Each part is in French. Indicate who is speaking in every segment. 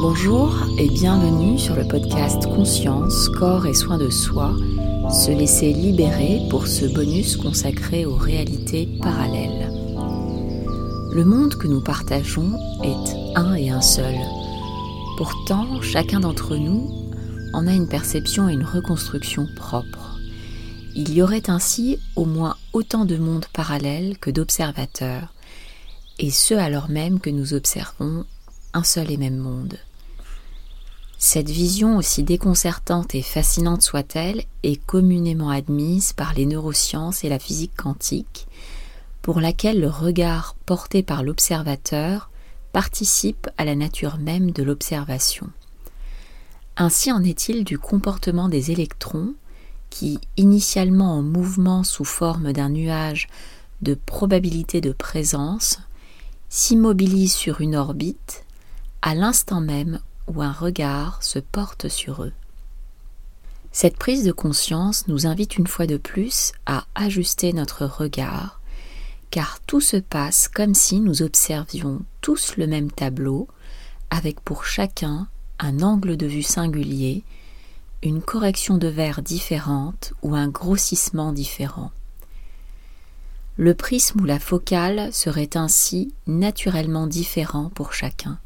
Speaker 1: Bonjour et bienvenue sur le podcast Conscience, corps et soins de soi, se laisser libérer pour ce bonus consacré aux réalités parallèles. Le monde que nous partageons est un et un seul. Pourtant, chacun d'entre nous en a une perception et une reconstruction propre. Il y aurait ainsi au moins autant de mondes parallèles que d'observateurs, et ce alors même que nous observons un seul et même monde. Cette vision, aussi déconcertante et fascinante soit-elle, est communément admise par les neurosciences et la physique quantique, pour laquelle le regard porté par l'observateur participe à la nature même de l'observation. Ainsi en est-il du comportement des électrons qui, initialement en mouvement sous forme d'un nuage de probabilité de présence, s'immobilisent sur une orbite à l'instant même où un regard se porte sur eux. Cette prise de conscience nous invite une fois de plus à ajuster notre regard, car tout se passe comme si nous observions tous le même tableau, avec pour chacun un angle de vue singulier, une correction de verre différente ou un grossissement différent. Le prisme ou la focale serait ainsi naturellement différent pour chacun.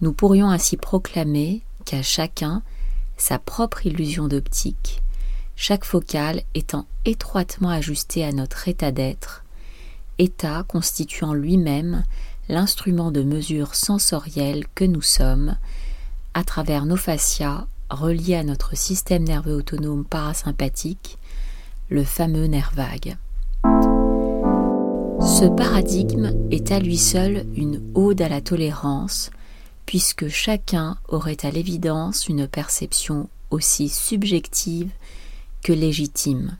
Speaker 1: Nous pourrions ainsi proclamer qu'à chacun sa propre illusion d'optique, chaque focale étant étroitement ajustée à notre état d'être, état constituant lui-même l'instrument de mesure sensorielle que nous sommes, à travers nos fascias reliés à notre système nerveux autonome parasympathique, le fameux nerf vague. Ce paradigme est à lui seul une ode à la tolérance, puisque chacun aurait à l'évidence une perception aussi subjective que légitime,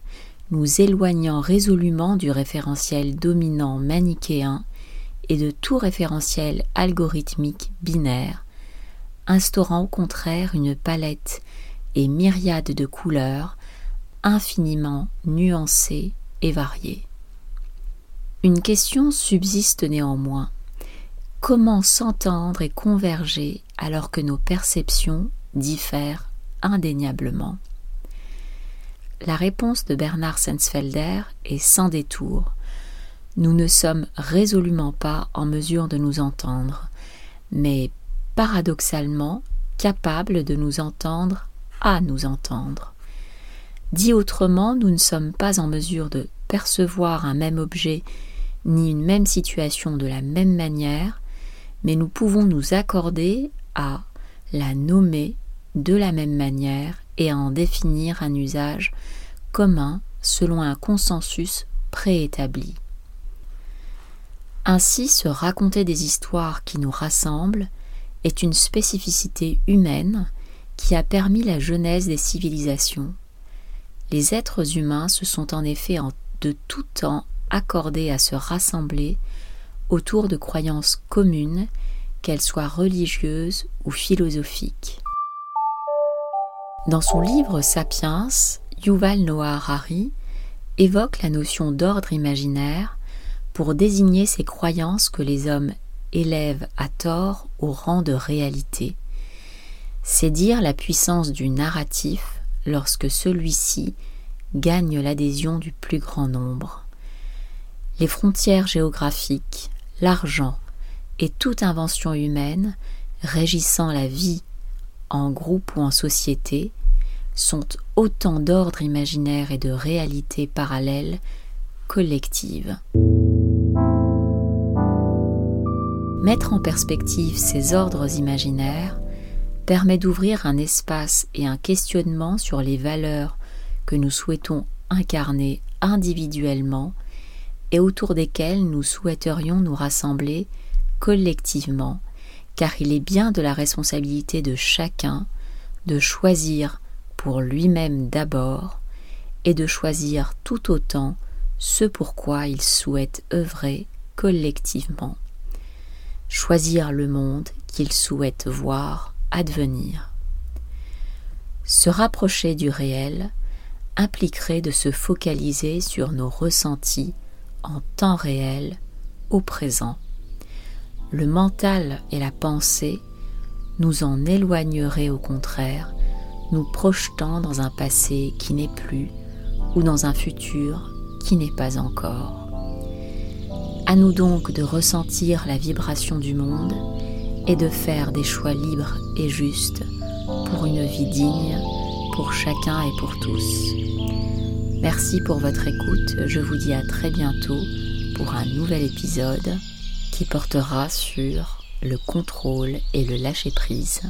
Speaker 1: nous éloignant résolument du référentiel dominant manichéen et de tout référentiel algorithmique binaire, instaurant au contraire une palette et myriade de couleurs infiniment nuancées et variées. Une question subsiste néanmoins comment s'entendre et converger alors que nos perceptions diffèrent indéniablement? La réponse de Bernard Sensfelder est sans détour. Nous ne sommes résolument pas en mesure de nous entendre, mais paradoxalement capables de nous entendre à nous entendre. Dit autrement, nous ne sommes pas en mesure de percevoir un même objet ni une même situation de la même manière, mais nous pouvons nous accorder à la nommer de la même manière et à en définir un usage commun selon un consensus préétabli. Ainsi, se raconter des histoires qui nous rassemblent est une spécificité humaine qui a permis la genèse des civilisations. Les êtres humains se sont en effet en de tout temps accordés à se rassembler autour de croyances communes, qu'elles soient religieuses ou philosophiques. Dans son livre Sapiens, Yuval Noah Harari évoque la notion d'ordre imaginaire pour désigner ces croyances que les hommes élèvent à tort au rang de réalité. C'est dire la puissance du narratif lorsque celui-ci gagne l'adhésion du plus grand nombre. Les frontières géographiques, l'argent et toute invention humaine régissant la vie en groupe ou en société sont autant d'ordres imaginaires et de réalités parallèles collectives. Mettre en perspective ces ordres imaginaires permet d'ouvrir un espace et un questionnement sur les valeurs que nous souhaitons incarner individuellement et autour desquels nous souhaiterions nous rassembler collectivement, car il est bien de la responsabilité de chacun de choisir pour lui-même d'abord et de choisir tout autant ce pourquoi il souhaite œuvrer collectivement, choisir le monde qu'il souhaite voir advenir. Se rapprocher du réel impliquerait de se focaliser sur nos ressentis en temps réel au présent. Le mental et la pensée nous en éloignerait au contraire, nous projetant dans un passé qui n'est plus ou dans un futur qui n'est pas encore. À nous donc de ressentir la vibration du monde et de faire des choix libres et justes pour une vie digne pour chacun et pour tous. Merci pour votre écoute, je vous dis à très bientôt pour un nouvel épisode qui portera sur le contrôle et le lâcher-prise.